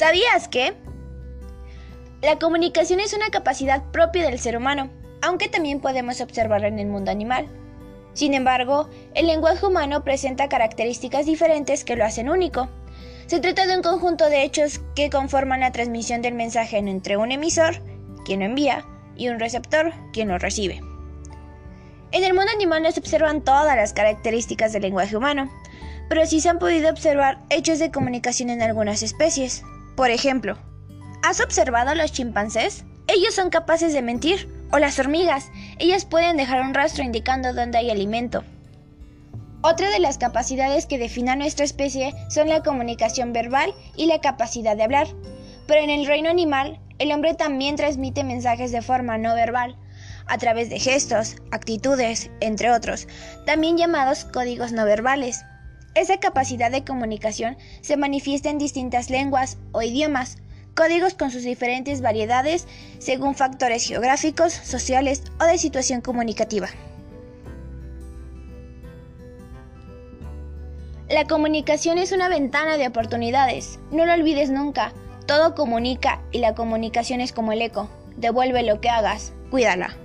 ¿Sabías que? La comunicación es una capacidad propia del ser humano, aunque también podemos observarla en el mundo animal. Sin embargo, el lenguaje humano presenta características diferentes que lo hacen único. Se trata de un conjunto de hechos que conforman la transmisión del mensaje entre un emisor, quien lo envía, y un receptor, quien lo recibe. En el mundo animal no se observan todas las características del lenguaje humano, pero sí se han podido observar hechos de comunicación en algunas especies. Por ejemplo, ¿has observado a los chimpancés? Ellos son capaces de mentir, o las hormigas, ellas pueden dejar un rastro indicando dónde hay alimento. Otra de las capacidades que define a nuestra especie son la comunicación verbal y la capacidad de hablar. Pero en el reino animal, el hombre también transmite mensajes de forma no verbal, a través de gestos, actitudes, entre otros, también llamados códigos no verbales. Esa capacidad de comunicación se manifiesta en distintas lenguas o idiomas, códigos con sus diferentes variedades según factores geográficos, sociales o de situación comunicativa. La comunicación es una ventana de oportunidades, no lo olvides nunca, todo comunica y la comunicación es como el eco, devuelve lo que hagas, cuídala.